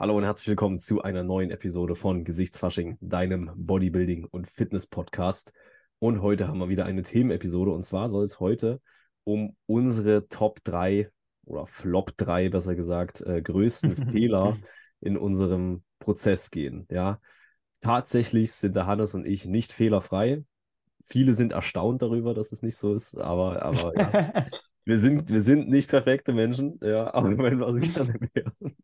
Hallo und herzlich willkommen zu einer neuen Episode von Gesichtsfasching, deinem Bodybuilding- und Fitness-Podcast. Und heute haben wir wieder eine Themenepisode und zwar soll es heute um unsere Top 3 oder Flop 3, besser gesagt, äh, größten Fehler in unserem Prozess gehen. Ja, tatsächlich sind der Hannes und ich nicht fehlerfrei. Viele sind erstaunt darüber, dass es nicht so ist, aber, aber ja. wir sind, wir sind nicht perfekte Menschen, ja, aber wenn wir es gerne wären.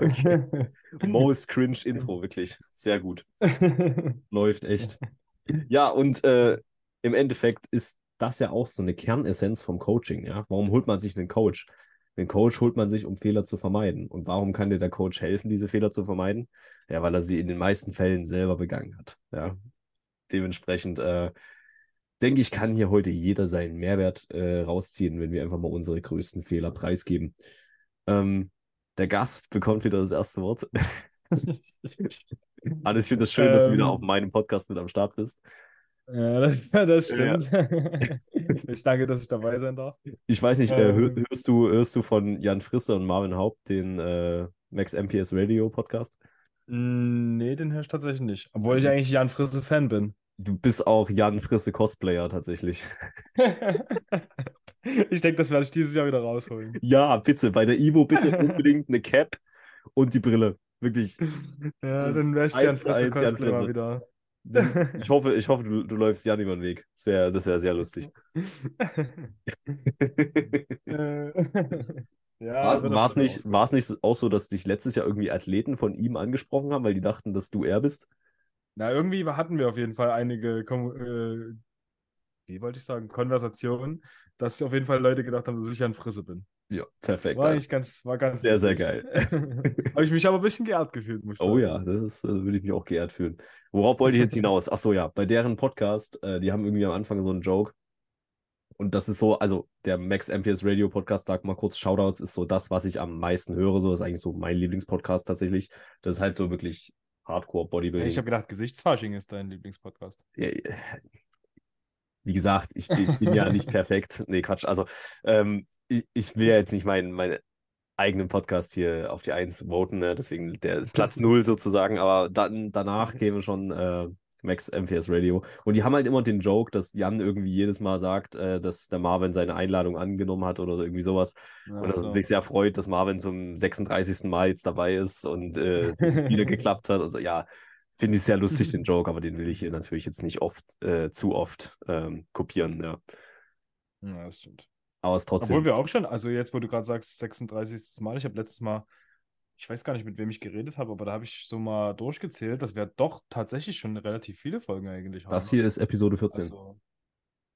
Okay. Most cringe Intro, wirklich. Sehr gut. Läuft echt. Ja, und äh, im Endeffekt ist das ja auch so eine Kernessenz vom Coaching, ja. Warum holt man sich einen Coach? Den Coach holt man sich, um Fehler zu vermeiden. Und warum kann dir der Coach helfen, diese Fehler zu vermeiden? Ja, weil er sie in den meisten Fällen selber begangen hat. Ja. Dementsprechend äh, denke ich, kann hier heute jeder seinen Mehrwert äh, rausziehen, wenn wir einfach mal unsere größten Fehler preisgeben. Ähm, der Gast bekommt wieder das erste Wort. Alles, ich finde es schön, ähm, dass du wieder ähm. auf meinem Podcast mit am Start bist. Ja, das, das stimmt. Ja. ich danke, dass ich dabei sein darf. Ich weiß nicht, äh, ähm, hörst, du, hörst du von Jan Frisse und Marvin Haupt den äh, Max MPS Radio Podcast? Nee, den höre ich tatsächlich nicht. Obwohl ich eigentlich Jan Frisse Fan bin. Du bist auch Jan Frisse Cosplayer tatsächlich. ich denke, das werde ich dieses Jahr wieder rausholen. Ja, bitte. Bei der Ivo bitte unbedingt eine Cap und die Brille. Wirklich. Ja, dann wäre ich Jan Frisse Cosplayer wieder. Ich hoffe, ich hoffe du, du läufst Jan über den Weg. Das wäre das wär sehr lustig. ja, war es nicht, nicht auch so, dass dich letztes Jahr irgendwie Athleten von ihm angesprochen haben, weil die dachten, dass du er bist? Na, irgendwie hatten wir auf jeden Fall einige, äh, wie wollte ich sagen, Konversationen, dass auf jeden Fall Leute gedacht haben, dass ich ein Frisse bin. Ja, perfekt. War eigentlich ganz, war ganz sehr, sehr geil. Habe ich mich aber ein bisschen geehrt gefühlt, muss ich oh sagen. Oh ja, das ist, also würde ich mich auch geehrt fühlen. Worauf wollte ich jetzt hinaus? Ach so, ja, bei deren Podcast, äh, die haben irgendwie am Anfang so einen Joke. Und das ist so, also der Max MPS Radio Podcast, sag mal kurz Shoutouts, ist so das, was ich am meisten höre. So das ist eigentlich so mein Lieblingspodcast tatsächlich. Das ist halt so wirklich Hardcore Bodybuilding. Ich habe gedacht, Gesichtsfasching ist dein Lieblingspodcast. Ja, wie gesagt, ich bin, bin ja nicht perfekt. Nee, Quatsch. Also, ähm, ich, ich, will ja jetzt nicht meinen, meinen eigenen Podcast hier auf die Eins voten, ne? deswegen der Platz Null sozusagen, aber dann, danach käme schon äh, Max MPS Radio. Und die haben halt immer den Joke, dass Jan irgendwie jedes Mal sagt, äh, dass der Marvin seine Einladung angenommen hat oder so, irgendwie sowas. Ja, und dass so. er sich sehr freut, dass Marvin zum 36. Mal jetzt dabei ist und äh, dass es wieder geklappt hat. Also ja, finde ich sehr lustig, den Joke, aber den will ich hier natürlich jetzt nicht oft, äh, zu oft ähm, kopieren, ja. Ja, das stimmt. Aber es trotzdem. Obwohl wir auch schon, also jetzt, wo du gerade sagst, 36. Mal, ich habe letztes Mal ich weiß gar nicht, mit wem ich geredet habe, aber da habe ich so mal durchgezählt, dass wir doch tatsächlich schon relativ viele Folgen eigentlich haben. Das hier ist Episode 14. Also,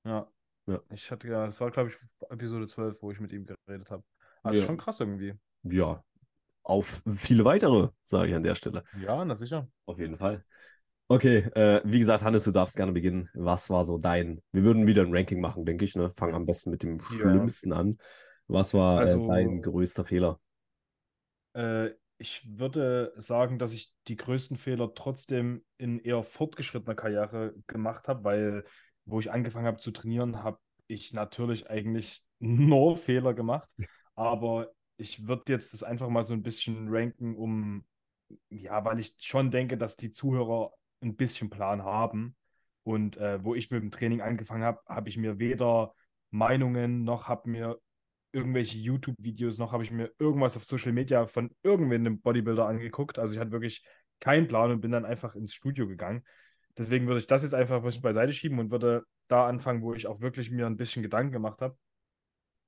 ja. ja. Ich hatte ja, das war, glaube ich, Episode 12, wo ich mit ihm geredet habe. Also ja. schon krass irgendwie. Ja. Auf viele weitere, sage ich an der Stelle. Ja, na sicher. Auf jeden Fall. Okay, äh, wie gesagt, Hannes, du darfst gerne beginnen. Was war so dein? Wir würden wieder ein Ranking machen, denke ich. Ne? Fang am besten mit dem Schlimmsten ja. an. Was war äh, also, äh, dein größter Fehler? Äh, ich würde sagen, dass ich die größten Fehler trotzdem in eher fortgeschrittener Karriere gemacht habe, weil wo ich angefangen habe zu trainieren, habe ich natürlich eigentlich nur Fehler gemacht. Aber ich würde jetzt das einfach mal so ein bisschen ranken, um, ja, weil ich schon denke, dass die Zuhörer ein bisschen Plan haben. Und äh, wo ich mit dem Training angefangen habe, habe ich mir weder Meinungen noch habe mir irgendwelche YouTube-Videos noch, habe ich mir irgendwas auf Social Media von irgendeinem Bodybuilder angeguckt. Also ich hatte wirklich keinen Plan und bin dann einfach ins Studio gegangen. Deswegen würde ich das jetzt einfach ein bisschen beiseite schieben und würde da anfangen, wo ich auch wirklich mir ein bisschen Gedanken gemacht habe.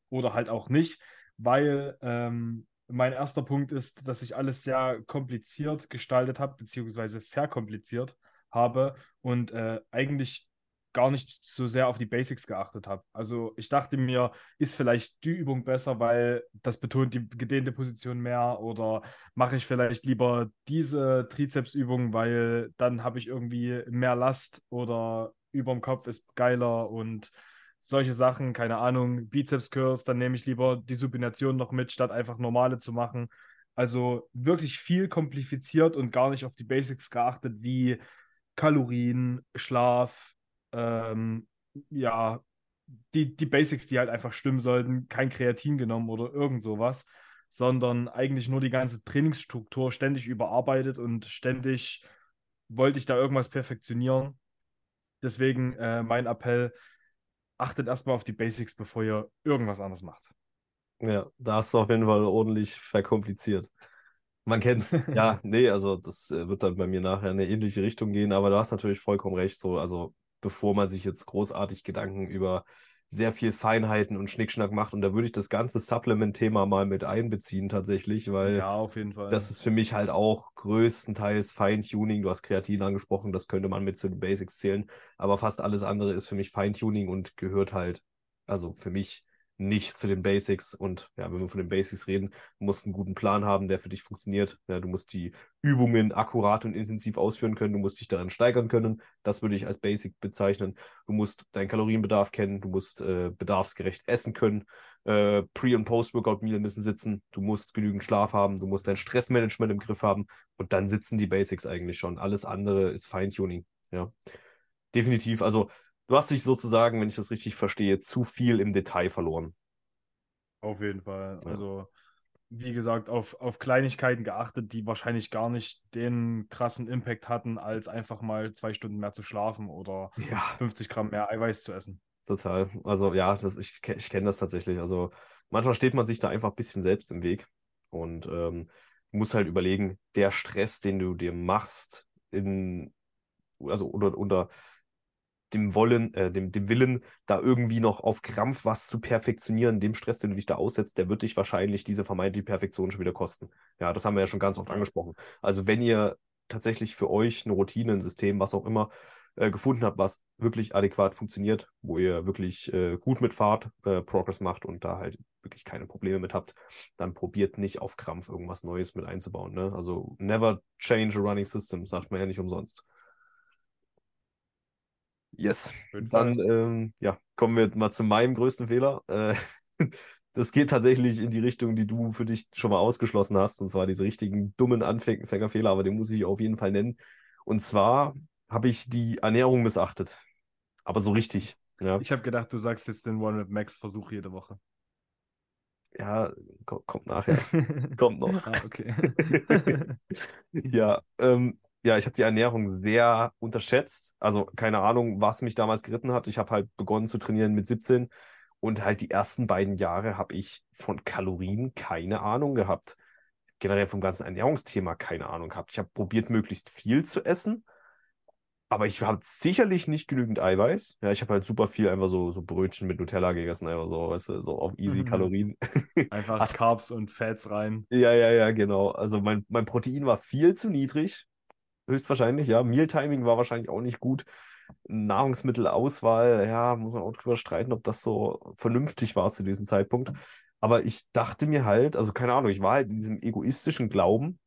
Oder halt auch nicht, weil ähm, mein erster Punkt ist, dass ich alles sehr kompliziert gestaltet habe, beziehungsweise verkompliziert habe und äh, eigentlich gar nicht so sehr auf die Basics geachtet habe. Also ich dachte mir, ist vielleicht die Übung besser, weil das betont die gedehnte Position mehr oder mache ich vielleicht lieber diese Trizepsübung, weil dann habe ich irgendwie mehr Last oder über dem Kopf ist geiler und solche Sachen, keine Ahnung, Bizeps-Curls, dann nehme ich lieber die Supination noch mit, statt einfach normale zu machen. Also wirklich viel kompliziert und gar nicht auf die Basics geachtet, wie Kalorien, Schlaf, ähm, ja, die, die Basics, die halt einfach stimmen sollten, kein Kreatin genommen oder irgend sowas. sondern eigentlich nur die ganze Trainingsstruktur ständig überarbeitet und ständig wollte ich da irgendwas perfektionieren. Deswegen äh, mein Appell, achtet erstmal auf die Basics, bevor ihr irgendwas anderes macht. Ja, da hast du auf jeden Fall ordentlich verkompliziert. Man kennt's. Ja, nee, also das äh, wird dann bei mir nachher in eine ähnliche Richtung gehen, aber du hast natürlich vollkommen recht. So, also bevor man sich jetzt großartig Gedanken über sehr viel Feinheiten und Schnickschnack macht. Und da würde ich das ganze Supplement-Thema mal mit einbeziehen tatsächlich, weil ja, auf jeden Fall. das ist für mich halt auch größtenteils Feintuning. Du hast Kreatin angesprochen, das könnte man mit zu den Basics zählen, aber fast alles andere ist für mich Feintuning und gehört halt, also für mich nicht zu den Basics. Und ja, wenn wir von den Basics reden, du musst einen guten Plan haben, der für dich funktioniert. Ja, du musst die Übungen akkurat und intensiv ausführen können. Du musst dich daran steigern können. Das würde ich als Basic bezeichnen. Du musst deinen Kalorienbedarf kennen. Du musst äh, bedarfsgerecht essen können. Äh, Pre- und Post-Workout-Meal müssen sitzen. Du musst genügend Schlaf haben. Du musst dein Stressmanagement im Griff haben. Und dann sitzen die Basics eigentlich schon. Alles andere ist Feintuning. Ja, definitiv. Also Du hast dich sozusagen, wenn ich das richtig verstehe, zu viel im Detail verloren. Auf jeden Fall. Ja. Also, wie gesagt, auf, auf Kleinigkeiten geachtet, die wahrscheinlich gar nicht den krassen Impact hatten, als einfach mal zwei Stunden mehr zu schlafen oder ja. 50 Gramm mehr Eiweiß zu essen. Total. Also ja, das, ich, ich kenne das tatsächlich. Also manchmal steht man sich da einfach ein bisschen selbst im Weg und ähm, muss halt überlegen, der Stress, den du dir machst, in, also oder unter dem Wollen, äh, dem, dem Willen, da irgendwie noch auf Krampf was zu perfektionieren, dem Stress, den du dich da aussetzt, der wird dich wahrscheinlich diese vermeintliche Perfektion schon wieder kosten. Ja, das haben wir ja schon ganz oft angesprochen. Also wenn ihr tatsächlich für euch eine Routine, ein System, was auch immer, äh, gefunden habt, was wirklich adäquat funktioniert, wo ihr wirklich äh, gut mitfahrt, äh, Progress macht und da halt wirklich keine Probleme mit habt, dann probiert nicht auf Krampf irgendwas Neues mit einzubauen. Ne? Also never change a running system, sagt man ja nicht umsonst. Yes. Dann ähm, ja, kommen wir mal zu meinem größten Fehler. Äh, das geht tatsächlich in die Richtung, die du für dich schon mal ausgeschlossen hast, und zwar diese richtigen dummen Anfängerfehler, aber den muss ich auf jeden Fall nennen. Und zwar habe ich die Ernährung missachtet. Aber so richtig. Ja. Ich habe gedacht, du sagst jetzt den One Max Versuch jede Woche. Ja, kommt nachher. kommt noch. Ah, okay. ja, ähm, ja, ich habe die Ernährung sehr unterschätzt. Also keine Ahnung, was mich damals geritten hat. Ich habe halt begonnen zu trainieren mit 17 und halt die ersten beiden Jahre habe ich von Kalorien keine Ahnung gehabt. Generell vom ganzen Ernährungsthema keine Ahnung gehabt. Ich habe probiert, möglichst viel zu essen, aber ich habe sicherlich nicht genügend Eiweiß. Ja, ich habe halt super viel einfach so, so Brötchen mit Nutella gegessen, einfach so, weißt du, so auf easy mhm. Kalorien. Einfach Carbs und Fats rein. Ja, ja, ja, genau. Also mein, mein Protein war viel zu niedrig höchstwahrscheinlich, ja. Mealtiming war wahrscheinlich auch nicht gut. Nahrungsmittelauswahl, ja, muss man auch drüber streiten, ob das so vernünftig war zu diesem Zeitpunkt. Aber ich dachte mir halt, also keine Ahnung, ich war halt in diesem egoistischen Glauben,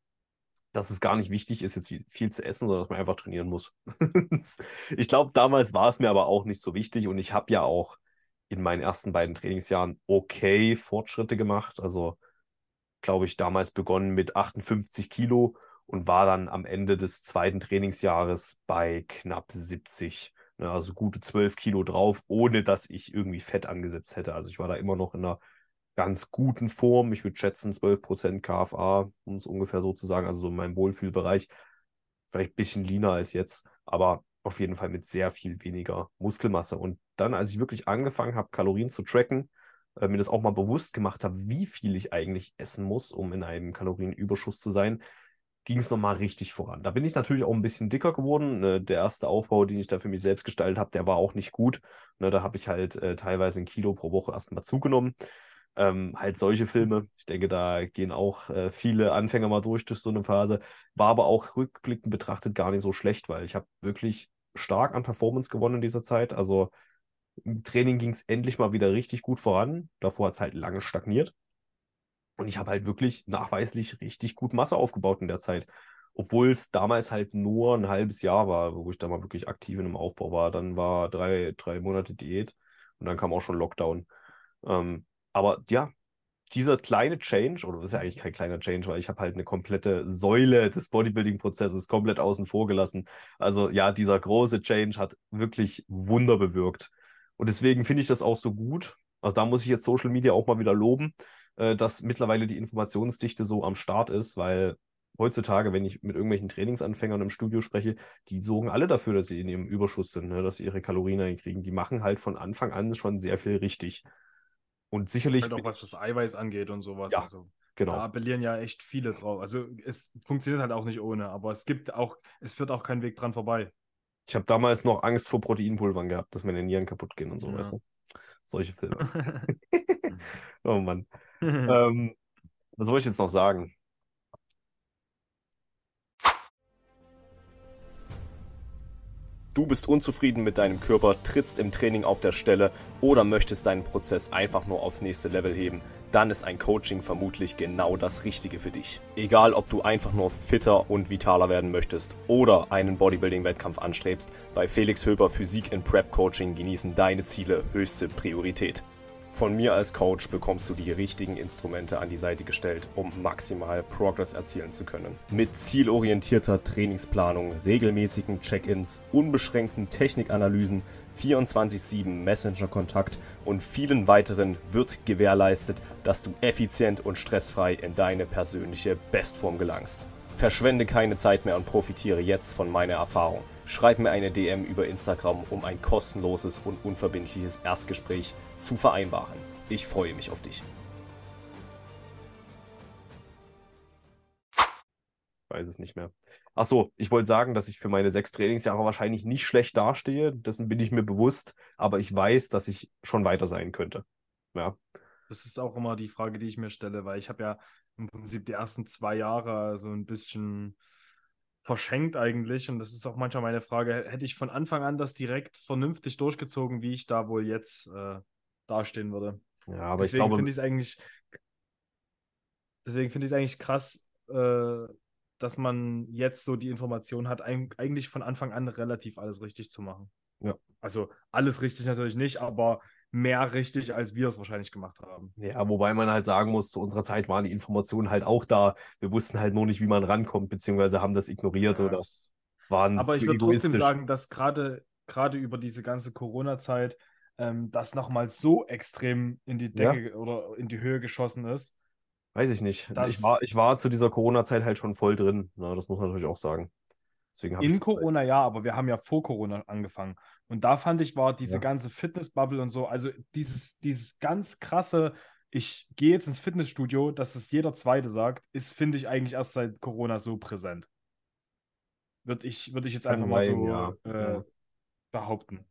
dass es gar nicht wichtig ist, jetzt viel zu essen, sondern dass man einfach trainieren muss. ich glaube, damals war es mir aber auch nicht so wichtig und ich habe ja auch in meinen ersten beiden Trainingsjahren okay Fortschritte gemacht. Also, glaube ich, damals begonnen mit 58 Kilo und war dann am Ende des zweiten Trainingsjahres bei knapp 70. Ne, also gute 12 Kilo drauf, ohne dass ich irgendwie Fett angesetzt hätte. Also ich war da immer noch in einer ganz guten Form. Ich würde schätzen 12% KFA, um es ungefähr so zu sagen, also so in meinem Wohlfühlbereich. Vielleicht ein bisschen leaner als jetzt, aber auf jeden Fall mit sehr viel weniger Muskelmasse. Und dann, als ich wirklich angefangen habe, Kalorien zu tracken, äh, mir das auch mal bewusst gemacht habe, wie viel ich eigentlich essen muss, um in einem Kalorienüberschuss zu sein, ging es nochmal richtig voran. Da bin ich natürlich auch ein bisschen dicker geworden. Ne? Der erste Aufbau, den ich da für mich selbst gestaltet habe, der war auch nicht gut. Ne? Da habe ich halt äh, teilweise ein Kilo pro Woche erstmal zugenommen. Ähm, halt solche Filme. Ich denke, da gehen auch äh, viele Anfänger mal durch durch so eine Phase. War aber auch rückblickend betrachtet gar nicht so schlecht, weil ich habe wirklich stark an Performance gewonnen in dieser Zeit. Also im Training ging es endlich mal wieder richtig gut voran. Davor hat es halt lange stagniert. Und ich habe halt wirklich nachweislich richtig gut Masse aufgebaut in der Zeit. Obwohl es damals halt nur ein halbes Jahr war, wo ich da mal wirklich aktiv in einem Aufbau war. Dann war drei, drei Monate Diät und dann kam auch schon Lockdown. Ähm, aber ja, dieser kleine Change, oder das ist ja eigentlich kein kleiner Change, weil ich habe halt eine komplette Säule des Bodybuilding-Prozesses komplett außen vor gelassen. Also ja, dieser große Change hat wirklich Wunder bewirkt. Und deswegen finde ich das auch so gut. Also da muss ich jetzt Social Media auch mal wieder loben äh, dass mittlerweile die Informationsdichte so am Start ist, weil heutzutage, wenn ich mit irgendwelchen Trainingsanfängern im Studio spreche, die sorgen alle dafür, dass sie in ihrem Überschuss sind, ne, dass sie ihre Kalorien einkriegen. Die machen halt von Anfang an schon sehr viel richtig. Und sicherlich. Halt auch was das Eiweiß angeht und sowas. Ja, also, genau. Da appellieren ja echt viele drauf. Also es funktioniert halt auch nicht ohne, aber es gibt auch, es führt auch kein Weg dran vorbei. Ich habe damals noch Angst vor Proteinpulvern gehabt, dass meine Nieren kaputt gehen und so, Ja. weißt du? Solche Filme. oh Mann. Ähm, was soll ich jetzt noch sagen? Du bist unzufrieden mit deinem Körper, trittst im Training auf der Stelle oder möchtest deinen Prozess einfach nur aufs nächste Level heben, dann ist ein Coaching vermutlich genau das Richtige für dich. Egal, ob du einfach nur fitter und vitaler werden möchtest oder einen Bodybuilding-Wettkampf anstrebst, bei Felix Höber Physik in Prep Coaching genießen deine Ziele höchste Priorität. Von mir als Coach bekommst du die richtigen Instrumente an die Seite gestellt, um maximal Progress erzielen zu können. Mit zielorientierter Trainingsplanung, regelmäßigen Check-ins, unbeschränkten Technikanalysen, 24-7 Messenger-Kontakt und vielen weiteren wird gewährleistet, dass du effizient und stressfrei in deine persönliche Bestform gelangst. Verschwende keine Zeit mehr und profitiere jetzt von meiner Erfahrung. Schreib mir eine DM über Instagram, um ein kostenloses und unverbindliches Erstgespräch zu vereinbaren. Ich freue mich auf dich. weiß es nicht mehr. Ach so, ich wollte sagen, dass ich für meine sechs Trainingsjahre wahrscheinlich nicht schlecht dastehe. Dessen bin ich mir bewusst, aber ich weiß, dass ich schon weiter sein könnte. Ja. Das ist auch immer die Frage, die ich mir stelle, weil ich habe ja im Prinzip die ersten zwei Jahre so ein bisschen verschenkt eigentlich. Und das ist auch manchmal meine Frage, hätte ich von Anfang an das direkt vernünftig durchgezogen, wie ich da wohl jetzt äh, dastehen würde. Ja, aber deswegen ich glaube, finde ich es eigentlich, deswegen finde ich es eigentlich krass, äh, dass man jetzt so die Information hat, eig- eigentlich von Anfang an relativ alles richtig zu machen. Ja. Also alles richtig natürlich nicht, aber mehr richtig, als wir es wahrscheinlich gemacht haben. ja, wobei man halt sagen muss, zu unserer Zeit waren die Informationen halt auch da. Wir wussten halt nur nicht, wie man rankommt, beziehungsweise haben das ignoriert Ja. oder waren Aber ich würde trotzdem sagen, dass gerade gerade über diese ganze Corona-Zeit ähm, das nochmal so extrem in die Ja. Decke oder in die Höhe geschossen ist. Weiß ich nicht. Ich war, ich war zu dieser Corona-Zeit halt schon voll drin. Na, das muss man natürlich auch sagen. In Corona ja, aber wir haben ja vor Corona angefangen. Und da fand ich, war diese Ja. ganze Fitnessbubble und so, also dieses, dieses ganz krasse, ich gehe jetzt ins Fitnessstudio, dass das jeder Zweite sagt, ist, finde ich, eigentlich erst seit Corona so präsent. Würde ich, würde ich jetzt einfach mal sein, so ja. äh, Ja. behaupten.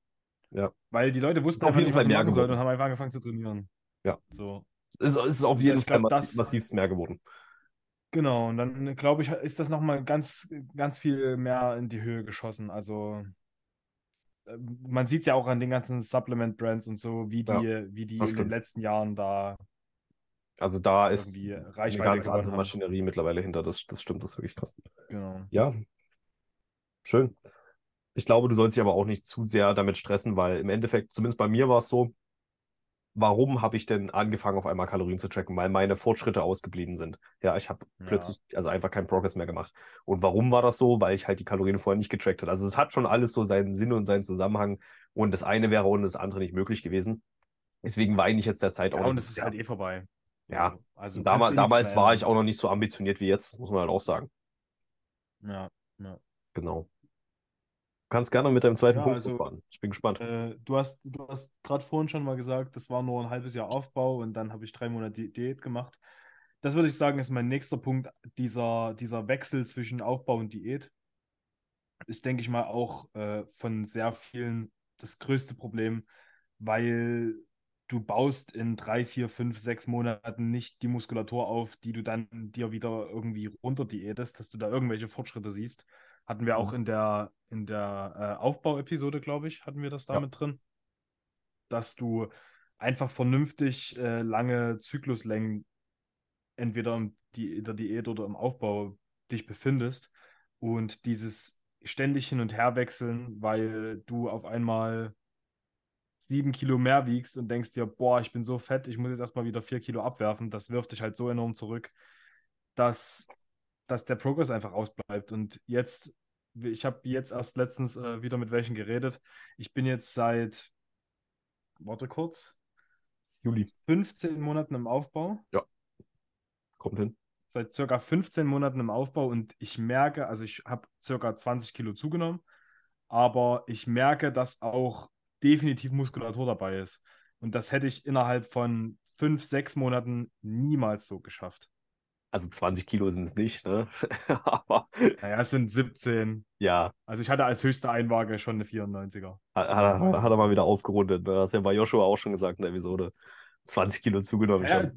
Ja. Weil die Leute wussten auf einfach jeden nicht, Fall was sie mehr machen sollen geworden. und haben einfach angefangen zu trainieren. Ja. So. Es ist, auf jeden Fall glaub, massiv, das- massivst mehr geworden. Genau, und dann glaube ich, ist das nochmal ganz, ganz viel mehr in die Höhe geschossen. Also äh, man sieht es ja auch an den ganzen Supplement-Brands und so, wie die, Ja, wie die in den letzten Jahren da Also da ist eine ganz andere haben. Maschinerie mittlerweile hinter. Das, das stimmt, das ist wirklich krass. Genau. Ja, schön. Ich glaube, du sollst dich aber auch nicht zu sehr damit stressen, weil im Endeffekt, zumindest bei mir war es so, warum habe ich denn angefangen, auf einmal Kalorien zu tracken? Weil meine Fortschritte ausgeblieben sind. Ja, ich habe Ja. plötzlich, also einfach keinen Progress mehr gemacht. Und warum war das so? Weil ich halt die Kalorien vorher nicht getrackt habe. Also es hat schon alles so seinen Sinn und seinen Zusammenhang. Und das eine wäre ohne das andere nicht möglich gewesen. Deswegen weine ich jetzt der Zeit auch Ja, nicht. und es ist halt eh vorbei. Ja. So, Also kannst damals, damals war ich auch noch nicht so ambitioniert wie jetzt, muss man halt auch sagen. Ja, ja. Genau. Du kannst gerne mit deinem zweiten Ja, Punkt also- fahren. Ich bin gespannt. Äh, du hast, du hast gerade vorhin schon mal gesagt, das war nur ein halbes Jahr Aufbau und dann habe ich drei Monate Di- Diät gemacht. Das würde ich sagen, ist mein nächster Punkt, dieser, dieser Wechsel zwischen Aufbau und Diät. Ist, denke ich mal, auch äh, von sehr vielen das größte Problem, weil du baust in drei, vier, fünf, sechs Monaten nicht die Muskulatur auf, die du dann dir wieder irgendwie runter diätest, dass du da irgendwelche Fortschritte siehst. Hatten wir auch in der, in der äh, Aufbauepisode, glaube ich, hatten wir das Ja. damit drin, dass du einfach vernünftig äh, lange Zykluslängen entweder in der Diät oder im Aufbau dich befindest und dieses ständig hin und her wechseln, weil du auf einmal sieben Kilo mehr wiegst und denkst dir, boah, ich bin so fett, ich muss jetzt erstmal wieder vier Kilo abwerfen, das wirft dich halt so enorm zurück, dass, dass der Progress einfach ausbleibt. Und jetzt, ich habe jetzt erst letztens äh, wieder mit welchen geredet. Ich bin jetzt seit, warte kurz, Juli. 15 Monaten im Aufbau. Ja. Kommt hin. Seit circa 15 Monaten im Aufbau und ich merke, also ich habe circa 20 Kilo zugenommen, aber ich merke, dass auch definitiv Muskulatur dabei ist. Und das hätte ich innerhalb von fünf, sechs Monaten niemals so geschafft. Also 20 Kilo sind es nicht, ne? Aber Naja, es sind 17. ja, Also ich hatte als höchste Einwaage schon eine 94er. hat, hat, er- hat er mal wieder aufgerundet. Ne? Das hast ja bei Joshua auch schon gesagt in der Episode. 20 Kilo zugenommen. Ich, Ja, hab,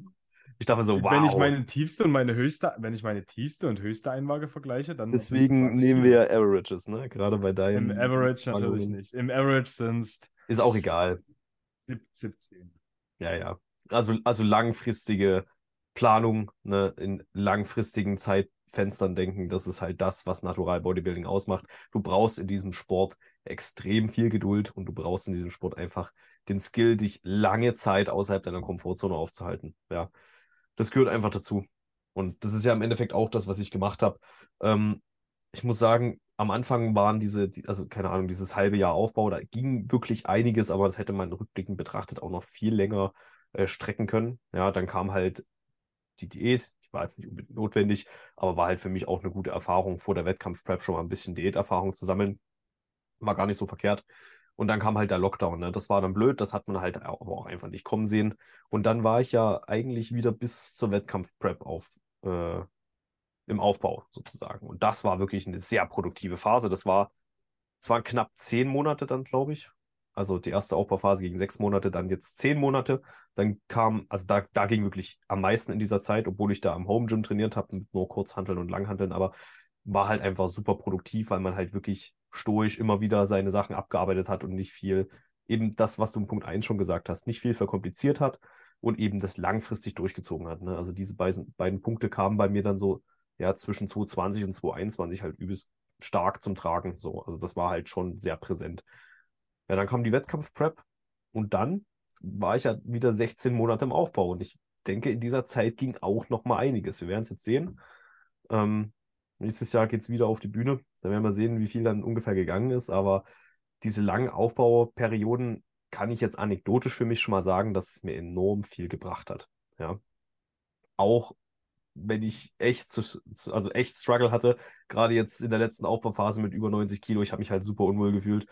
ich dachte so, wow. Wenn ich meine tiefste und meine höchste, wenn ich meine tiefste und höchste Einwaage vergleiche, dann Deswegen 20 nehmen wir Averages, ne? Gerade bei deinen. Im Average natürlich nicht. Im Average sind es Ist auch egal. 17. Ja, ja. Also, also langfristige Planung, ne, in langfristigen Zeitfenstern denken, das ist halt das, was Natural Bodybuilding ausmacht. Du brauchst in diesem Sport extrem viel Geduld und du brauchst in diesem Sport einfach den Skill, dich lange Zeit außerhalb deiner Komfortzone aufzuhalten. Ja, das gehört einfach dazu. Und das ist ja im Endeffekt auch das, was ich gemacht habe. Ähm, ich muss sagen, am Anfang waren diese, die, also keine Ahnung, dieses halbe Jahr Aufbau, da ging wirklich einiges, aber das hätte man rückblickend betrachtet auch noch viel länger äh, strecken können. Ja, dann kam halt die Diät, die war jetzt nicht unbedingt notwendig, aber war halt für mich auch eine gute Erfahrung, vor der Wettkampfprep schon mal ein bisschen Diäterfahrung zu sammeln. War gar nicht so verkehrt. Und dann kam halt der Lockdown, ne? Das war dann blöd, das hat man halt aber auch einfach nicht kommen sehen. Und dann war ich ja eigentlich wieder bis zur Wettkampfprep auf, äh, im Aufbau sozusagen. Und das war wirklich eine sehr produktive Phase. Das war, es waren knapp zehn Monate dann, glaube ich. Also die erste Aufbauphase ging sechs Monate, dann jetzt zehn Monate. Dann kam, also da, da ging wirklich am meisten in dieser Zeit, obwohl ich da am Home Gym trainiert habe, mit nur Kurzhanteln und Langhanteln, aber war halt einfach super produktiv, weil man halt wirklich stoisch immer wieder seine Sachen abgearbeitet hat und nicht viel, eben das, was du im Punkt 1 schon gesagt hast, nicht viel verkompliziert hat und eben das langfristig durchgezogen hat. Ne? Also diese beiden, beiden Punkte kamen bei mir dann so, ja, zwischen 2020 und 2021 halt übelst stark zum Tragen. So. Also das war halt schon sehr präsent. Ja, dann kam die Wettkampfprep und dann war ich ja wieder 16 Monate im Aufbau und ich denke, in dieser Zeit ging auch noch mal einiges. Wir werden es jetzt sehen. Ähm, nächstes Jahr geht es wieder auf die Bühne. Da werden wir sehen, wie viel dann ungefähr gegangen ist. Aber diese langen Aufbauperioden kann ich jetzt anekdotisch für mich schon mal sagen, dass es mir enorm viel gebracht hat. Ja. Auch wenn ich echt, zu, also echt Struggle hatte, gerade jetzt in der letzten Aufbauphase mit über 90 Kilo, ich habe mich halt super unwohl gefühlt.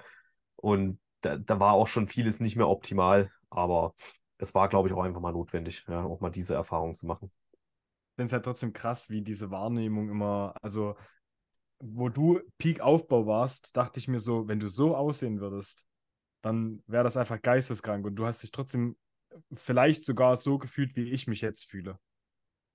Und da, da war auch schon vieles nicht mehr optimal, aber es war, glaube ich, auch einfach mal notwendig, ja, auch mal diese Erfahrung zu machen. Ich finde es halt trotzdem krass, wie diese Wahrnehmung immer, also wo du Peak-Aufbau warst, dachte ich mir so, wenn du so aussehen würdest, dann wäre das einfach geisteskrank und du hast dich trotzdem vielleicht sogar so gefühlt, wie ich mich jetzt fühle.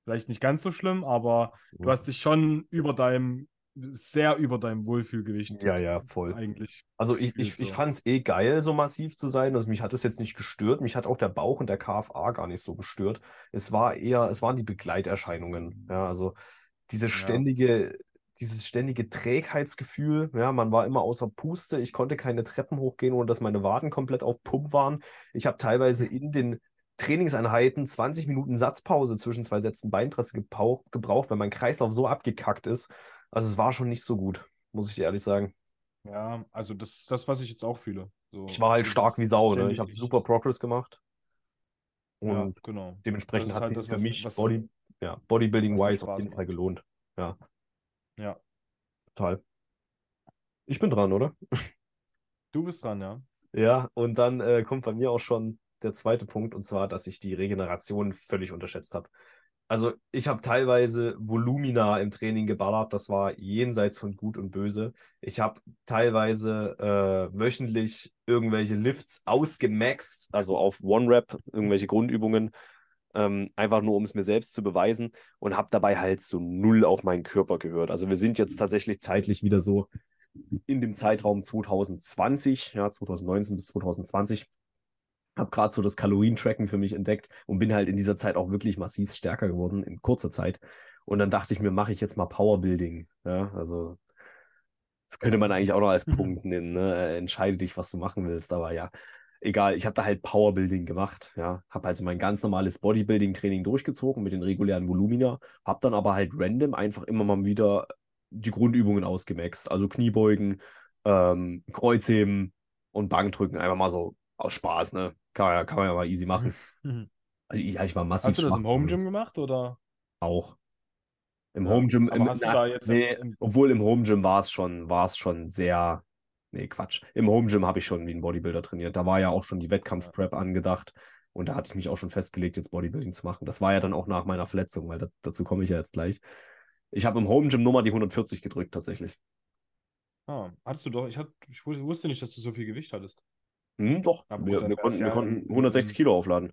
Vielleicht nicht ganz so schlimm, aber du hast dich schon über deinem, sehr über deinem Wohlfühlgewicht Ja, ja, voll. eigentlich. Also ich, ich, ich fand es eh geil, so massiv zu sein. Also mich hat es jetzt nicht gestört. Mich hat auch der Bauch und der KFA gar nicht so gestört. Es war eher, es waren die Begleiterscheinungen. Ja, also diese ständige, dieses ständige Trägheitsgefühl. Ja, man war immer außer Puste. Ich konnte keine Treppen hochgehen, ohne dass meine Waden komplett auf Pump waren. Ich habe teilweise in den Trainingseinheiten 20 Minuten Satzpause zwischen zwei Sätzen Beinpresse gebraucht, weil mein Kreislauf so abgekackt ist. Also es war schon nicht so gut, muss ich dir ehrlich sagen. Ja, also das ist das, was ich jetzt auch fühle. So, Ich war halt stark wie Sau, ne? Ich habe super Progress gemacht. Ja, Und genau. dementsprechend hat halt sich das, für mich was- Body, ja, Bodybuilding-wise auf jeden Fall gelohnt. Ja, Ja, total. Ich bin dran, oder? du bist dran, ja. Ja, und dann äh, kommt bei mir auch schon der zweite Punkt, und zwar, dass ich die Regeneration völlig unterschätzt habe. Also ich habe teilweise Volumina im Training geballert, das war jenseits von Gut und Böse. Ich habe teilweise äh, wöchentlich irgendwelche Lifts ausgemaxt, also auf One-Rep, irgendwelche Grundübungen, ähm, einfach nur um es mir selbst zu beweisen und habe dabei halt so null auf meinen Körper gehört. Also wir sind jetzt tatsächlich zeitlich wieder so in dem Zeitraum 2020, ja, 2019 bis 2020 habe gerade so das Kalorien-Tracken für mich entdeckt und bin halt in dieser Zeit auch wirklich massiv stärker geworden in kurzer Zeit. Und dann dachte ich mir, mache ich jetzt mal Powerbuilding. Ja, also das könnte man eigentlich auch noch als Mhm. Punkt nennen. Ne? Äh, Entscheide dich, was du machen willst. Aber ja, egal. Ich habe da halt Powerbuilding gemacht. Ja, habe also mein ganz normales Bodybuilding-Training durchgezogen mit den regulären Volumina. Habe dann aber halt random einfach immer mal wieder die Grundübungen ausgemaxt. Also Kniebeugen, ähm, Kreuzheben und Bankdrücken. Einfach mal so aus Spaß, ne? Kann man ja, kann man ja mal easy machen. Also ich, ja, ich war massiv Hast du das schwach im Home Gym gemacht oder? Auch. Im Home Gym, aber hast du da jetzt nee, im, im, obwohl im Home Gym war es schon, war es schon sehr, nee, Quatsch. Im Home Gym habe ich schon wie ein Bodybuilder trainiert. Da war ja auch schon die Wettkampfprep angedacht und da hatte ich mich auch schon festgelegt, jetzt Bodybuilding zu machen. Das war ja dann auch nach meiner Verletzung, weil das, dazu komme ich ja jetzt gleich. Ich habe im Home Gym nur mal die 140 gedrückt, tatsächlich. Ah, hattest du doch, ich, hat, ich wusste nicht, dass du so viel Gewicht hattest. Hm, doch, wir, dann wir, wär's konnten, wir ja konnten im- 160 im- Kilo aufladen.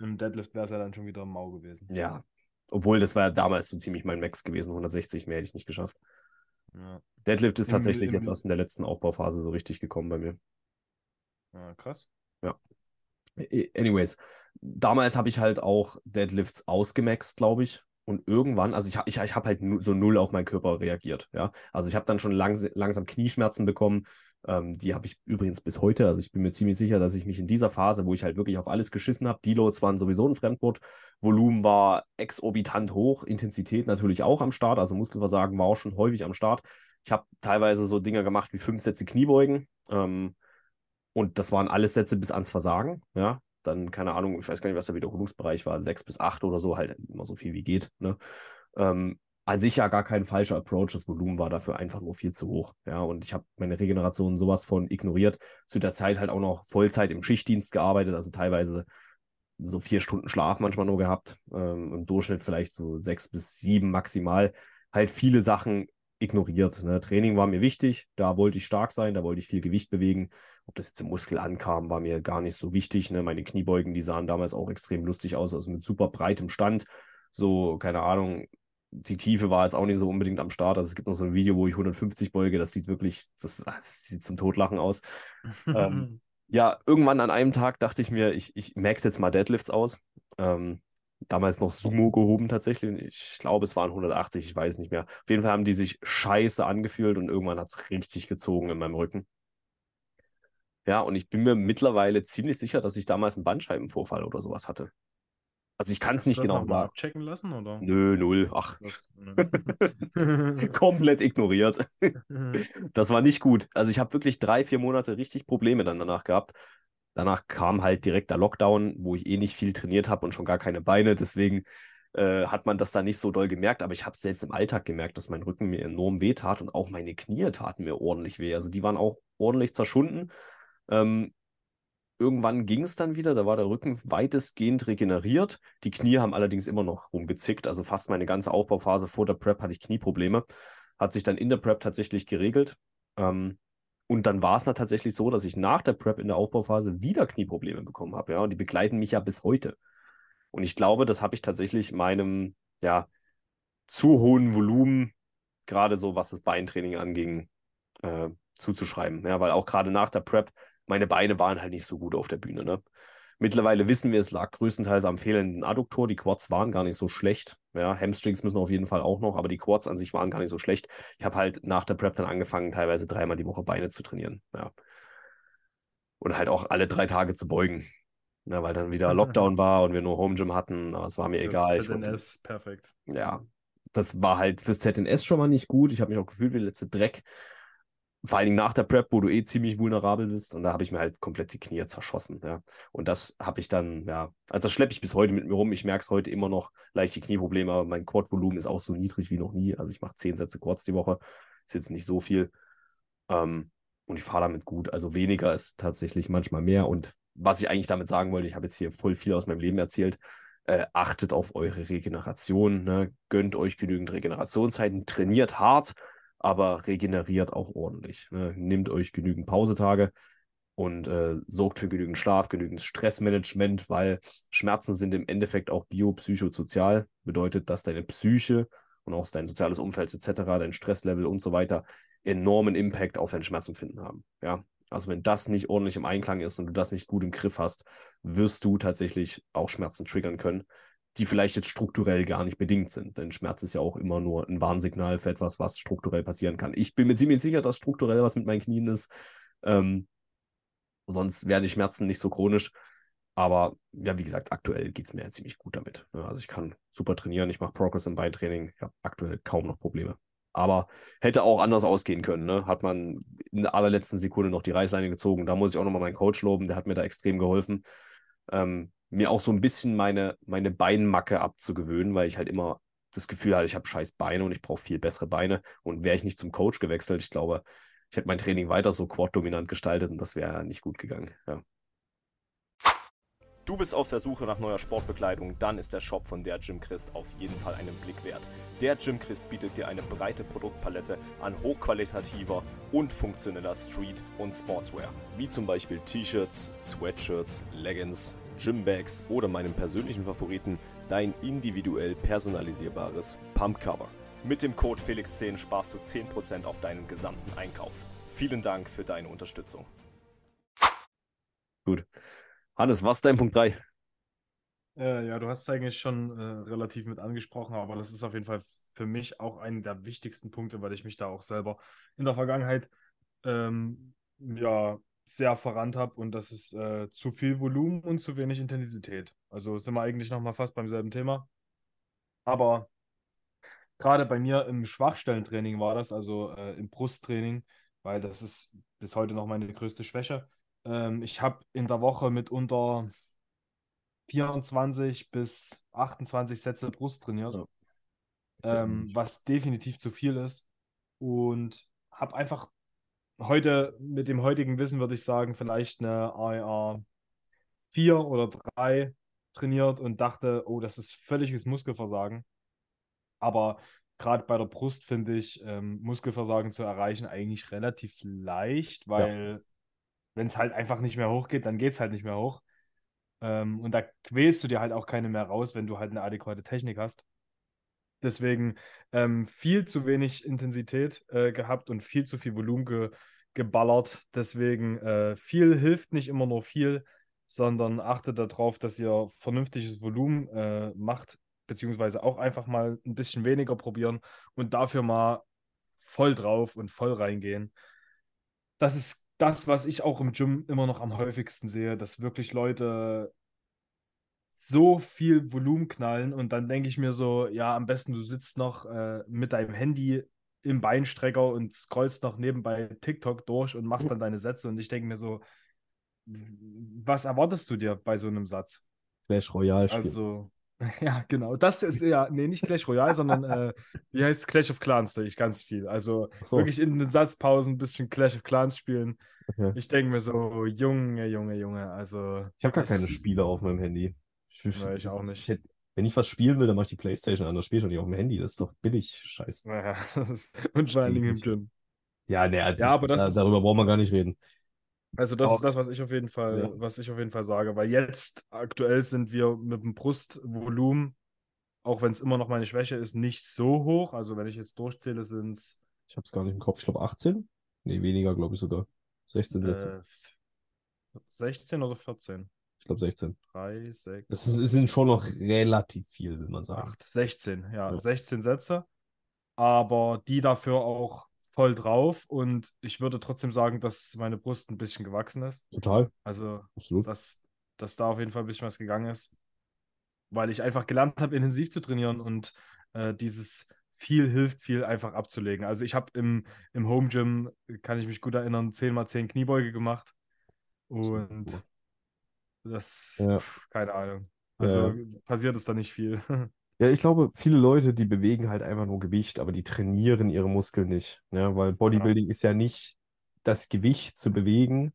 Im Deadlift wäre es ja dann schon wieder mau gewesen. Ja. Obwohl, das war ja damals so ziemlich mein Max gewesen. 160 mehr hätte ich nicht geschafft. Ja, Deadlift ist Im- tatsächlich im- jetzt erst in der letzten Aufbauphase so richtig gekommen bei mir. ja krass. I- Anyways, damals habe ich halt auch Deadlifts ausgemaxt, glaube ich. Und irgendwann, also ich, ich, ich habe halt so null auf meinen Körper reagiert. Ja, also ich habe dann schon langs langsam Knieschmerzen bekommen. Ähm, die habe ich übrigens bis heute. Also ich bin mir ziemlich sicher, dass ich mich in dieser Phase, wo ich halt wirklich auf alles geschissen habe, Deloads waren sowieso ein Fremdwort, Volumen war exorbitant hoch, Intensität natürlich auch am Start, also Muskelversagen war auch schon häufig am Start. Ich habe teilweise so Dinge gemacht wie fünf Sätze Kniebeugen. Ähm, und das waren alles Sätze bis ans Versagen, ja. Dann, keine Ahnung, ich weiß gar nicht, was der Wiederholungsbereich war, sechs bis acht oder so, halt immer so viel wie geht. Ne? Ähm, an sich ja gar kein falscher Approach, das Volumen war dafür einfach nur viel zu hoch. Ja, und ich habe meine Regeneration sowas von ignoriert. Zu der Zeit halt auch noch Vollzeit im Schichtdienst gearbeitet, also teilweise so vier Stunden Schlaf manchmal nur gehabt. Ähm, Im Durchschnitt vielleicht so sechs bis sieben maximal. Halt viele Sachen ignoriert. Ne? Training war mir wichtig, da wollte ich stark sein, da wollte ich viel Gewicht bewegen. Ob das jetzt im Muskel ankam, war mir gar nicht so wichtig. Ne? Meine Kniebeugen, die sahen damals auch extrem lustig aus, also mit super breitem Stand. So, keine Ahnung, die Tiefe war jetzt auch nicht so unbedingt am Start. Also es gibt noch so ein Video, wo ich 150 beuge, das sieht wirklich, das, das sieht zum Totlachen aus. Ähm, ja, irgendwann an einem Tag dachte ich mir, ich, ich max jetzt mal Deadlifts aus. Ähm, damals noch Sumo gehoben tatsächlich. Ich glaube, es waren 180, ich weiß nicht mehr. Auf jeden Fall haben die sich scheiße angefühlt und irgendwann hat es richtig gezogen in meinem Rücken. Ja, und ich bin mir mittlerweile ziemlich sicher, dass ich damals einen Bandscheibenvorfall oder sowas hatte. Also ich kann es nicht genau sagen. abchecken lassen, oder? Nö, null. Ach, Das, ne. komplett ignoriert. Das war nicht gut. Also ich habe wirklich drei, vier Monate richtig Probleme dann danach gehabt. Danach kam halt direkt der Lockdown, wo ich eh nicht viel trainiert habe und schon gar keine Beine. Deswegen äh, hat man das da nicht so doll gemerkt. Aber ich habe es selbst im Alltag gemerkt, dass mein Rücken mir enorm weh tat und auch meine Knie taten mir ordentlich weh. Also die waren auch ordentlich zerschunden. Ähm, irgendwann ging es dann wieder, da war der Rücken weitestgehend regeneriert. Die Knie haben allerdings immer noch rumgezickt. Also fast meine ganze Aufbauphase vor der Prep hatte ich Knieprobleme. Hat sich dann in der Prep tatsächlich geregelt. Ähm, und dann war es dann tatsächlich so, dass ich nach der Prep in der Aufbauphase wieder Knieprobleme bekommen habe. Ja, und die begleiten mich ja bis heute. Und ich glaube, das habe ich tatsächlich meinem ja, zu hohen Volumen, gerade so was das Beintraining anging, äh, zuzuschreiben. Ja, weil auch gerade nach der Prep, meine Beine waren halt nicht so gut auf der Bühne. Ne? Mittlerweile wissen wir, es lag größtenteils am fehlenden Adduktor. Die Quads waren gar nicht so schlecht. Ja, Hamstrings müssen auf jeden Fall auch noch, aber die Quads an sich waren gar nicht so schlecht. Ich habe halt nach der Prep dann angefangen, teilweise dreimal die Woche Beine zu trainieren. Ja. Und halt auch alle drei Tage zu beugen. Ja, weil dann wieder Lockdown war und wir nur Home Gym hatten. Aber es war mir egal. Das wollte- ZNS, perfekt. ja, das war halt fürs ZNS schon mal nicht gut. Ich habe mich auch gefühlt wie der letzte Dreck. Vor allen Dingen nach der Prep, wo du eh ziemlich vulnerabel bist. Und da habe ich mir halt komplett die Knie zerschossen. Ja. Und das habe ich dann, ja, also das schleppe ich bis heute mit mir rum. Ich merke es heute immer noch, leichte Knieprobleme, aber mein Quad-Volumen ist auch so niedrig wie noch nie. Also ich mache zehn Sätze Quads die Woche. Ist jetzt nicht so viel. Ähm, und ich fahre damit gut. Also weniger ist tatsächlich manchmal mehr. Und was ich eigentlich damit sagen wollte, ich habe jetzt hier voll viel aus meinem Leben erzählt. Äh, achtet auf eure Regeneration, ne? gönnt euch genügend Regenerationszeiten, trainiert hart, aber regeneriert auch ordentlich. Ne? Nehmt euch genügend Pausetage und äh, sorgt für genügend Schlaf, genügend Stressmanagement, weil Schmerzen sind im Endeffekt auch biopsychosozial. Bedeutet, dass deine Psyche und auch dein soziales Umfeld etc., dein Stresslevel und so weiter enormen Impact auf dein Schmerzempfinden haben. Ja, also wenn das nicht ordentlich im Einklang ist und du das nicht gut im Griff hast, wirst du tatsächlich auch Schmerzen triggern können, die vielleicht jetzt strukturell gar nicht bedingt sind. Denn Schmerz ist ja auch immer nur ein Warnsignal für etwas, was strukturell passieren kann. Ich bin mir ziemlich sicher, dass strukturell was mit meinen Knien ist. Ähm, sonst wären die Schmerzen nicht so chronisch. Aber ja, wie gesagt, aktuell geht es mir ja ziemlich gut damit. ne? Also ich kann super trainieren, ich mache Progress im Beintraining, ich habe aktuell kaum noch Probleme. Aber hätte auch anders ausgehen können. Ne? Hat man in der allerletzten Sekunde noch die Reißleine gezogen. Da muss ich auch nochmal meinen Coach loben, der hat mir da extrem geholfen. Ähm, mir auch so ein bisschen meine, meine Beinmacke abzugewöhnen, weil ich halt immer das Gefühl hatte, ich habe scheiß Beine und ich brauche viel bessere Beine. Und wäre ich nicht zum Coach gewechselt, ich glaube, ich hätte mein Training weiter so quad-dominant gestaltet und das wäre nicht gut gegangen. Ja. Du bist auf der Suche nach neuer Sportbekleidung, dann ist der Shop von der Jim Christ auf jeden Fall einen Blick wert. Der Jim Christ bietet dir eine breite Produktpalette an hochqualitativer und funktioneller Street- und Sportswear, wie zum Beispiel T-Shirts, Sweatshirts, Leggings, Gymbags oder meinem persönlichen Favoriten, dein individuell personalisierbares Pumpcover. Mit dem Code Felix10 sparst du 10% auf deinen gesamten Einkauf. Vielen Dank für deine Unterstützung. Gut. Hannes, was ist dein Punkt 3? Äh, ja, du hast es eigentlich schon äh, relativ mit angesprochen, aber das ist auf jeden Fall für mich auch einer der wichtigsten Punkte, weil ich mich da auch selber in der Vergangenheit ähm, ja, sehr verrannt habe und das ist äh, zu viel Volumen und zu wenig Intensität. Also sind wir eigentlich nochmal fast beim selben Thema. Aber gerade bei mir im Schwachstellentraining war das, also äh, im Brusttraining, weil das ist bis heute noch meine größte Schwäche. Ähm, ich habe in der Woche mitunter 24 bis 28 Sätze Brust trainiert, ja. ähm, was definitiv zu viel ist. Und habe einfach heute, mit dem heutigen Wissen würde ich sagen, vielleicht eine AEA 4 oder 3 trainiert und dachte, oh, das ist völliges Muskelversagen. Aber gerade bei der Brust finde ich ähm, Muskelversagen zu erreichen eigentlich relativ leicht, weil ja wenn es halt einfach nicht mehr hochgeht, dann geht es halt nicht mehr hoch. Ähm, und da quälst du dir halt auch keine mehr raus, wenn du halt eine adäquate Technik hast. Deswegen ähm, viel zu wenig Intensität äh, gehabt und viel zu viel Volumen ge geballert. Deswegen äh, viel hilft nicht immer nur viel, sondern achtet darauf, dass ihr vernünftiges Volumen äh, macht, beziehungsweise auch einfach mal ein bisschen weniger probieren und dafür mal voll drauf und voll reingehen. Das ist das, was ich auch im Gym immer noch am häufigsten sehe, dass wirklich Leute so viel Volumen knallen und dann denke ich mir so, ja, am besten du sitzt noch äh, mit deinem Handy im Beinstrecker und scrollst noch nebenbei TikTok durch und machst dann deine Sätze und ich denke mir so, was erwartest du dir bei so einem Satz? Clash Royale spielen. Also, Ja, genau. Das ist ja, nee, nicht Clash Royale, sondern äh, wie heißt Clash of Clans, sehe ich ganz viel. Also so. wirklich in den Satzpausen ein bisschen Clash of Clans spielen. Okay. Ich denke mir so, Junge, Junge, Junge. Also. Ich habe gar keine Spiele auf meinem Handy. Ich, nee, ich auch nicht. Ich hätte, wenn ich was spielen will, dann mache ich die Playstation an, das spiele ich doch nicht auf dem Handy. Das ist doch billig, scheiße. Naja, das ist, und vor allen Dingen im Gym. Ja, nee, ja, aber das da, ist, darüber brauchen wir gar nicht reden. Also das auch, ist das, was ich auf jeden Fall, ja. was ich auf jeden Fall sage. Weil jetzt aktuell sind wir mit dem Brustvolumen, auch wenn es immer noch meine Schwäche ist, nicht so hoch. Also wenn ich jetzt durchzähle, sind es. Ich habe es gar nicht im Kopf. Ich glaube 18? Nee, weniger, glaube ich sogar. 16 Sätze. Äh, 16 oder 14? Ich glaube 16. 3, 6. Es, sind schon noch relativ viel, will man sagen. 8, 16, ja, ja. 16 Sätze. Aber die dafür auch voll drauf und ich würde trotzdem sagen, dass meine Brust ein bisschen gewachsen ist. Total. Also, Absolut. Dass, dass da auf jeden Fall ein bisschen was gegangen ist, weil ich einfach gelernt habe, intensiv zu trainieren und äh, dieses viel hilft viel einfach abzulegen. Also ich habe im, im Home Gym, kann ich mich gut erinnern, 10x10 Kniebeuge gemacht und das, ja. keine Ahnung. Also ja. passiert es da nicht viel. Ja, ich glaube, viele Leute, die bewegen halt einfach nur Gewicht, aber die trainieren ihre Muskeln nicht. Ja, weil Bodybuilding ja. ist ja nicht das Gewicht zu bewegen,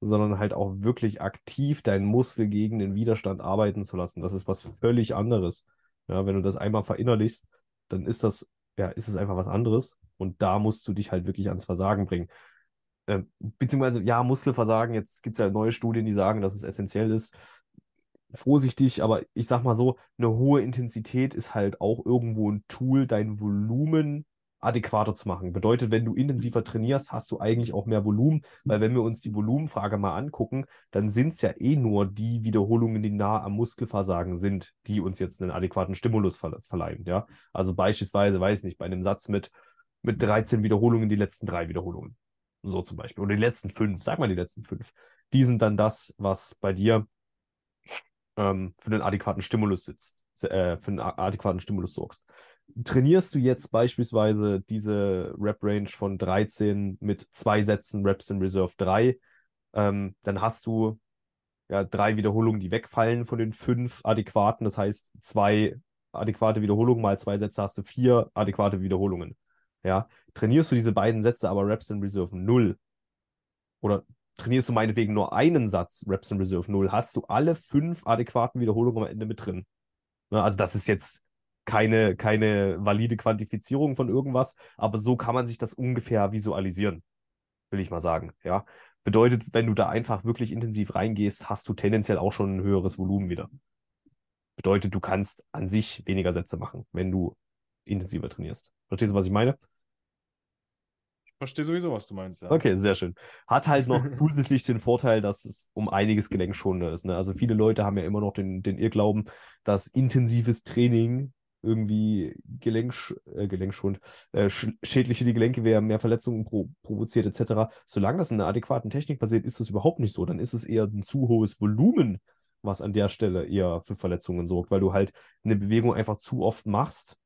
sondern halt auch wirklich aktiv deinen Muskel gegen den Widerstand arbeiten zu lassen. Das ist was völlig anderes. Ja, wenn du das einmal verinnerlichst, dann ist das, ja, ist es einfach was anderes. Und da musst du dich halt wirklich ans Versagen bringen. Äh, beziehungsweise, ja, Muskelversagen, jetzt gibt es ja neue Studien, die sagen, dass es essentiell ist vorsichtig, aber ich sag mal so, eine hohe Intensität ist halt auch irgendwo ein Tool, dein Volumen adäquater zu machen. Bedeutet, wenn du intensiver trainierst, hast du eigentlich auch mehr Volumen, weil wenn wir uns die Volumenfrage mal angucken, dann sind es ja eh nur die Wiederholungen, die nah am Muskelversagen sind, die uns jetzt einen adäquaten Stimulus ver verleihen. Ja? Also beispielsweise, weiß nicht, bei einem Satz mit, mit 13 Wiederholungen die letzten drei Wiederholungen. So zum Beispiel. Oder die letzten fünf, sag mal die letzten fünf. Die sind dann das, was bei dir ähm, für einen adäquaten Stimulus sitzt, äh, für einen adäquaten Stimulus sorgst. Trainierst du jetzt beispielsweise diese Rep-Range von 13 mit zwei Sätzen Reps in Reserve 3, ähm, dann hast du ja, drei Wiederholungen, die wegfallen von den fünf adäquaten. Das heißt, zwei adäquate Wiederholungen mal zwei Sätze hast du vier adäquate Wiederholungen. Ja, trainierst du diese beiden Sätze aber Reps in Reserve 0 oder trainierst du meinetwegen nur einen Satz Reps in Reserve 0, hast du alle fünf adäquaten Wiederholungen am Ende mit drin. Ja, also das ist jetzt keine, keine valide Quantifizierung von irgendwas, aber so kann man sich das ungefähr visualisieren, will ich mal sagen. Ja, bedeutet, wenn du da einfach wirklich intensiv reingehst, hast du tendenziell auch schon ein höheres Volumen wieder. Bedeutet, du kannst an sich weniger Sätze machen, wenn du intensiver trainierst. Verstehst du, was ich meine? Ich verstehe sowieso, was du meinst, ja. Okay, sehr schön. Hat halt noch zusätzlich den Vorteil, dass es um einiges gelenkschonender ist. Ne? Also viele Leute haben ja immer noch den, den Irrglauben, dass intensives Training irgendwie Gelenk, äh, gelenkschonend, äh, sch schädlich für die Gelenke wäre, mehr Verletzungen pro provoziert etc. Solange das in einer adäquaten Technik passiert, ist das überhaupt nicht so. Dann ist es eher ein zu hohes Volumen, was an der Stelle eher für Verletzungen sorgt, weil du halt eine Bewegung einfach zu oft machst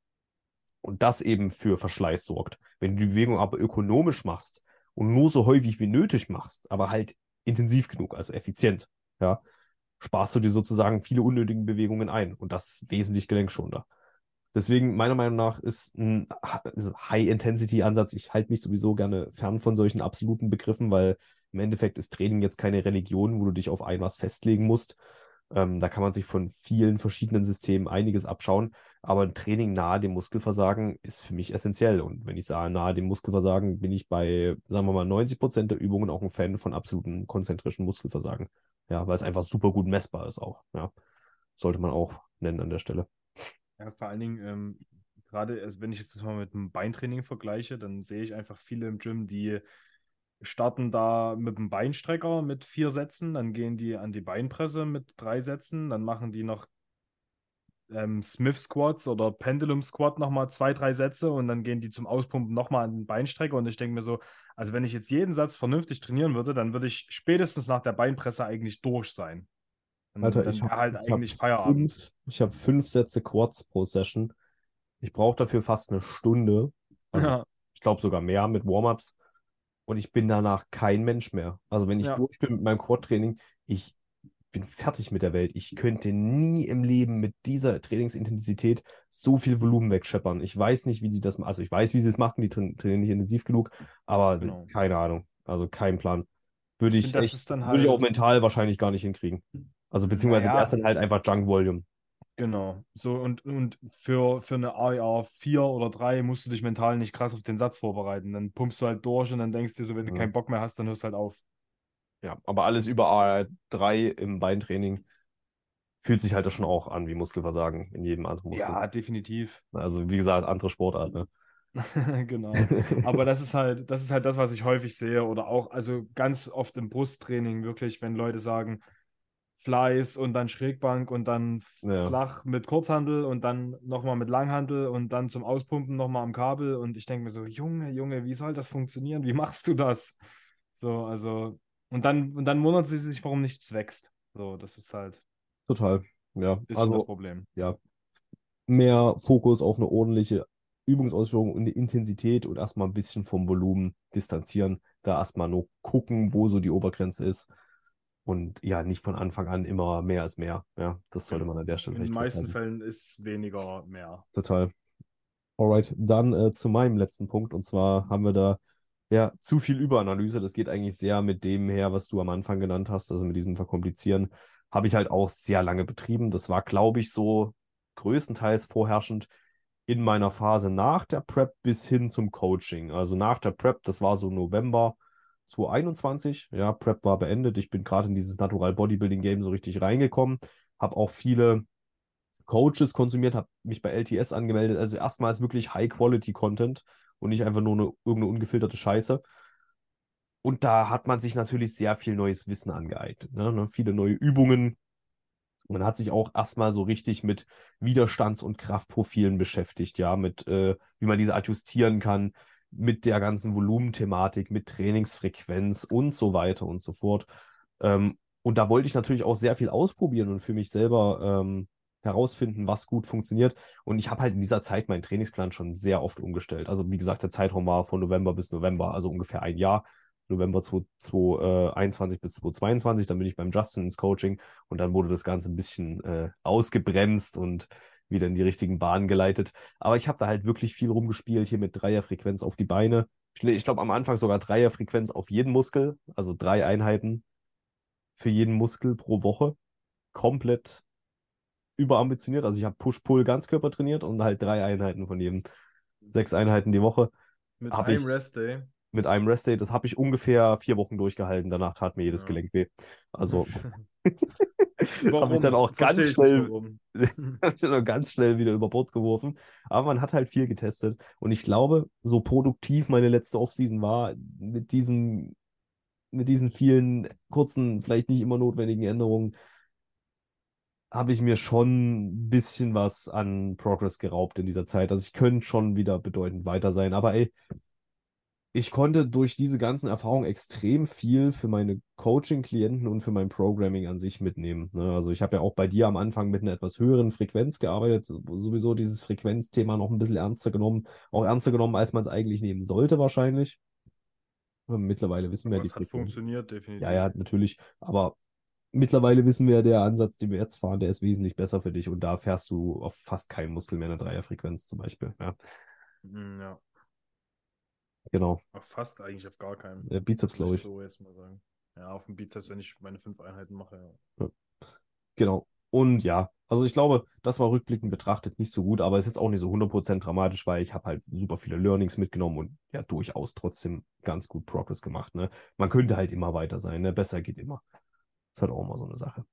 und das eben für Verschleiß sorgt. Wenn du die Bewegung aber ökonomisch machst und nur so häufig wie nötig machst, aber halt intensiv genug, also effizient, ja, sparst du dir sozusagen viele unnötige Bewegungen ein und das wesentlich gelenkschonender. Deswegen, meiner Meinung nach, ist ein High-Intensity-Ansatz. Ich halte mich sowieso gerne fern von solchen absoluten Begriffen, weil im Endeffekt ist Training jetzt keine Religion, wo du dich auf ein was festlegen musst. Ähm, da kann man sich von vielen verschiedenen Systemen einiges abschauen. Aber ein Training nahe dem Muskelversagen ist für mich essentiell. Und wenn ich sage nahe dem Muskelversagen, bin ich bei, sagen wir mal, 90 Prozent der Übungen auch ein Fan von absolutem konzentrischen Muskelversagen. Ja, weil es einfach super gut messbar ist auch. Ja, sollte man auch nennen an der Stelle. Ja, vor allen Dingen, ähm, gerade also wenn ich jetzt das mal mit dem Beintraining vergleiche, dann sehe ich einfach viele im Gym, die starten da mit dem Beinstrecker mit vier Sätzen, dann gehen die an die Beinpresse mit drei Sätzen, dann machen die noch ähm, Smith Squats oder Pendulum Squat nochmal zwei, drei Sätze und dann gehen die zum Auspumpen nochmal an den Beinstrecker und ich denke mir so, also wenn ich jetzt jeden Satz vernünftig trainieren würde, dann würde ich spätestens nach der Beinpresse eigentlich durch sein. Alter, ich habe halt eigentlich hab Fünf, ich habe fünf Sätze Quads pro Session. Ich brauche dafür fast eine Stunde. Also, ja. Ich glaube sogar mehr mit Warm-ups. Und ich bin danach kein Mensch mehr. Also wenn ich ja. durch bin mit meinem Quad-Training, ich bin fertig mit der Welt. Ich könnte nie im Leben mit dieser Trainingsintensität so viel Volumen wegscheppern. Ich weiß nicht, wie die das machen. Also ich weiß, wie sie es machen, die trainieren nicht intensiv genug, aber genau. keine Ahnung. Also kein Plan. Würde ich, ich echt, halt... würde ich auch halt mental wahrscheinlich gar nicht hinkriegen. Also beziehungsweise naja. er ist dann halt einfach Junk Volume. Genau. So, und, und für, für eine AR 4 oder 3 musst du dich mental nicht krass auf den Satz vorbereiten. Dann pumpst du halt durch und dann denkst du so, wenn du ja. keinen Bock mehr hast, dann hörst du halt auf. Ja, aber alles über AR 3 im Beintraining fühlt sich halt schon auch an wie Muskelversagen in jedem anderen Muskel. Ja, definitiv. Also wie gesagt, andere Sportart, ne? genau. Aber das ist halt, das ist halt das, was ich häufig sehe. Oder auch, also ganz oft im Brusttraining wirklich, wenn Leute sagen, Fleiß und dann Schrägbank und dann ja. flach mit Kurzhandel und dann nochmal mit Langhandel und dann zum Auspumpen nochmal am Kabel. Und ich denke mir so, Junge, Junge, wie soll das funktionieren? Wie machst du das? So, also, und dann, und dann wundert sie sich, warum nichts wächst. So, das ist halt. Total, ja. Ist also, das Problem. Ja. Mehr Fokus auf eine ordentliche Übungsausführung und eine Intensität und erstmal ein bisschen vom Volumen distanzieren. Da erstmal nur gucken, wo so die Obergrenze ist und ja, nicht von Anfang an immer mehr ist mehr. Ja, das sollte man an der Stelle In den meisten Fällen ist weniger mehr. Total. Alright, dann äh, zu meinem letzten Punkt. Und zwar haben wir da ja zu viel Überanalyse. Das geht eigentlich sehr mit dem her, was du am Anfang genannt hast, also mit diesem Verkomplizieren. Habe ich halt auch sehr lange betrieben. Das war, glaube ich, so größtenteils vorherrschend in meiner Phase nach der Prep bis hin zum Coaching. Also nach der Prep, das war so November 2021. Ja, Prep war beendet. Ich bin gerade in dieses Natural Bodybuilding Game so richtig reingekommen. Habe auch viele Coaches konsumiert, habe mich bei LTS angemeldet. Also erstmals wirklich High-Quality-Content und nicht einfach nur eine, irgendeine ungefilterte Scheiße. Und da hat man sich natürlich sehr viel neues Wissen angeeignet. Ne? ne viele neue Übungen. Man hat sich auch erstmal so richtig mit Widerstands- und Kraftprofilen beschäftigt, ja, mit äh, wie man diese adjustieren kann, mit der ganzen Volumenthematik, mit Trainingsfrequenz und so weiter und so fort. Ähm, und da wollte ich natürlich auch sehr viel ausprobieren und für mich selber ähm, herausfinden, was gut funktioniert. Und ich habe halt in dieser Zeit meinen Trainingsplan schon sehr oft umgestellt. Also wie gesagt, der Zeitraum war von November bis November, also ungefähr ein Jahr. November 2021 bis 2022. Dann bin ich beim Justin ins Coaching und dann wurde das Ganze ein bisschen äh, ausgebremst und wieder in die richtigen Bahnen geleitet. Aber ich habe da halt wirklich viel rumgespielt, hier mit Dreierfrequenz auf die Beine. Ich, glaube am Anfang sogar Dreierfrequenz auf jeden Muskel, also drei Einheiten für jeden Muskel pro Woche. Komplett überambitioniert. Also ich habe Push-Pull Ganzkörper trainiert und halt drei Einheiten von jedem. Sechs Einheiten die Woche. Mit Hab einem Rest-Day. Mit einem Rest-Day. Das habe ich ungefähr vier Wochen durchgehalten. Danach tat mir jedes Ja. Gelenk weh. Also habe Warum? ich dann auch Versteh ganz schnell habe ich dann auch ganz schnell wieder über Bord geworfen. Aber man hat halt viel getestet. Und ich glaube, so produktiv meine letzte Offseason war, mit diesem, mit diesen vielen kurzen, vielleicht nicht immer notwendigen Änderungen, habe ich mir schon ein bisschen was an Progress geraubt in dieser Zeit. Also ich könnte schon wieder bedeutend weiter sein. Aber ey, ich konnte durch diese ganzen Erfahrungen extrem viel für meine Coaching-Klienten und für mein Programming an sich mitnehmen. Ne? Also ich habe ja auch bei dir am Anfang mit einer etwas höheren Frequenz gearbeitet, so- sowieso dieses Frequenzthema noch ein bisschen ernster genommen, auch ernster genommen, als man es eigentlich nehmen sollte wahrscheinlich. Aber Mittlerweile wissen wir Aber die es hat Frequenz. funktioniert, definitiv. Ja, ja, natürlich. Aber mittlerweile wissen wir, der Ansatz, den wir jetzt fahren, der ist wesentlich besser für dich und da fährst du auf fast keinen Muskel mehr eine Dreierfrequenz zum Beispiel. Ja, Mm, ja. Genau. Auf fast eigentlich auf gar keinen. Äh, Bizeps, glaube ich. So jetzt mal sagen. Ja, auf dem Bizeps, wenn ich meine fünf Einheiten mache. Ja. Genau. Und ja, also ich glaube, das war rückblickend betrachtet nicht so gut, aber ist jetzt auch nicht so 100% dramatisch, weil ich habe halt super viele Learnings mitgenommen und ja, durchaus trotzdem ganz gut Progress gemacht. Ne? Man könnte halt immer weiter sein, ne? Besser geht immer. ist halt auch immer so eine Sache.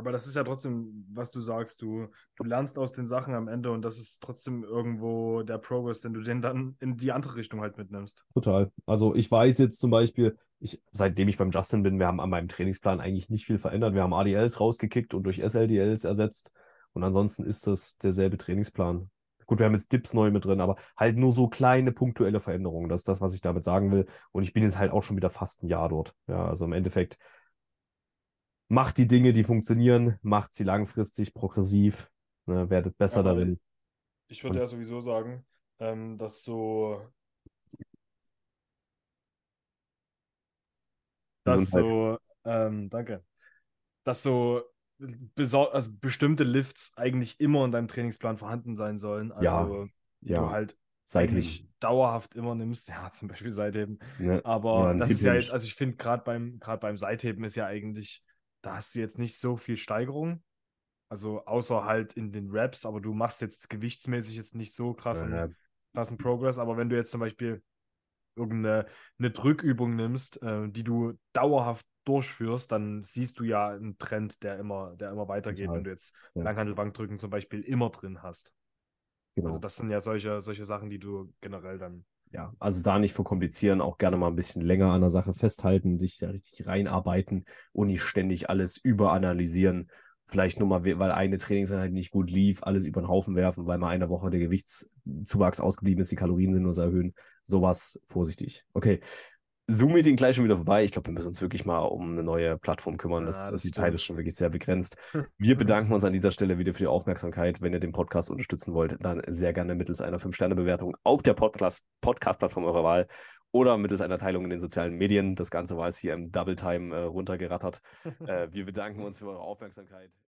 Aber das ist ja trotzdem, was du sagst, du, du lernst aus den Sachen am Ende und das ist trotzdem irgendwo der Progress, den du den dann in die andere Richtung halt mitnimmst. Total. Also ich weiß jetzt zum Beispiel, ich, seitdem ich beim Justin bin, wir haben an meinem Trainingsplan eigentlich nicht viel verändert. Wir haben ADLs rausgekickt und durch SLDLs ersetzt. Und ansonsten ist das derselbe Trainingsplan. Gut, wir haben jetzt Dips neu mit drin, aber halt nur so kleine punktuelle Veränderungen. Das ist das, was ich damit sagen will. Und ich bin jetzt halt auch schon wieder fast ein Jahr dort. Ja, also im Endeffekt macht die Dinge, die funktionieren, macht sie langfristig, progressiv, ne, werdet besser Aber darin. Ich würde Und- ja sowieso sagen, ähm, dass so, dass so, ähm, danke, dass so also bestimmte Lifts eigentlich immer in deinem Trainingsplan vorhanden sein sollen. Ja, Also die ja, du halt eigentlich dauerhaft immer nimmst. Ja, zum Beispiel Seitheben. Ne? Oder Aber ein das ist ja jetzt, also ich finde gerade beim, gerade beim Seitheben ist ja eigentlich, da hast du jetzt nicht so viel Steigerung. Also außer halt in den Reps, aber du machst jetzt gewichtsmäßig jetzt nicht so krassen, Äh, krassen Progress. Aber wenn du jetzt zum Beispiel irgendeine eine Drückübung nimmst, äh, die du dauerhaft durchführst, dann siehst du ja einen Trend, der immer, der immer weitergeht, Total. wenn du jetzt Ja. Langhantelbankdrücken zum Beispiel immer drin hast. genau. Also das sind ja solche, solche Sachen, die du generell dann ja, also da nicht verkomplizieren, auch gerne mal ein bisschen länger an der Sache festhalten, sich da richtig reinarbeiten und nicht ständig alles überanalysieren. Vielleicht nur mal, we- weil eine Trainingseinheit nicht gut lief, alles über den Haufen werfen, weil mal eine Woche der Gewichtszuwachs ausgeblieben ist, die Kalorien sind nur so erhöhen. Sowas vorsichtig. Okay. Zoom-Meeting gleich schon wieder vorbei. Ich glaube, wir müssen uns wirklich mal um eine neue Plattform kümmern. Das, Ja, das die Zeit ist schon wirklich sehr begrenzt. Wir bedanken uns an dieser Stelle wieder für die Aufmerksamkeit. Wenn ihr den Podcast unterstützen wollt, dann sehr gerne mittels einer 5-Sterne-Bewertung auf der Podcast- Podcast-Plattform eurer Wahl oder mittels einer Teilung in den sozialen Medien. Das Ganze war jetzt hier im Double Time äh, runtergerattert. äh, wir bedanken uns für eure Aufmerksamkeit.